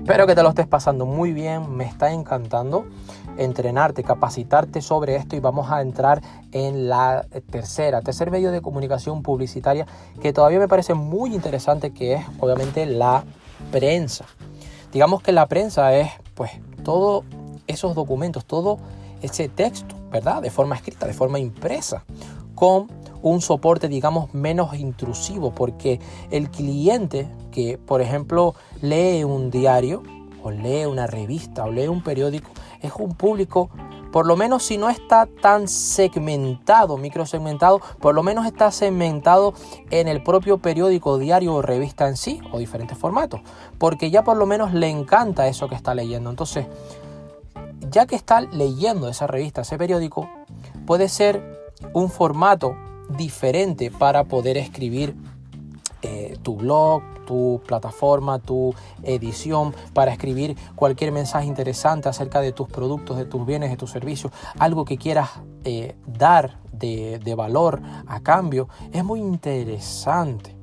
Espero que te lo estés pasando muy bien, me está encantando entrenarte, capacitarte sobre esto y vamos a entrar en la tercera, tercer medio de comunicación publicitaria que todavía me parece muy interesante que es obviamente la prensa. Digamos que la prensa es pues todos esos documentos, todo ese texto, ¿verdad? De forma escrita, de forma impresa, con un soporte, digamos, menos intrusivo, porque el cliente que, por ejemplo, lee un diario, o lee una revista, o lee un periódico, es un público, por lo menos si no está tan segmentado, microsegmentado, por lo menos está segmentado en el propio periódico, diario o revista en sí, o diferentes formatos, porque ya por lo menos le encanta eso que está leyendo. Entonces, ya que está leyendo esa revista, ese periódico, puede ser un formato diferente para poder escribir eh, tu blog, tu plataforma, tu edición, para escribir cualquier mensaje interesante acerca de tus productos, de tus bienes, de tus servicios, algo que quieras eh, dar de, de valor a cambio, es muy interesante.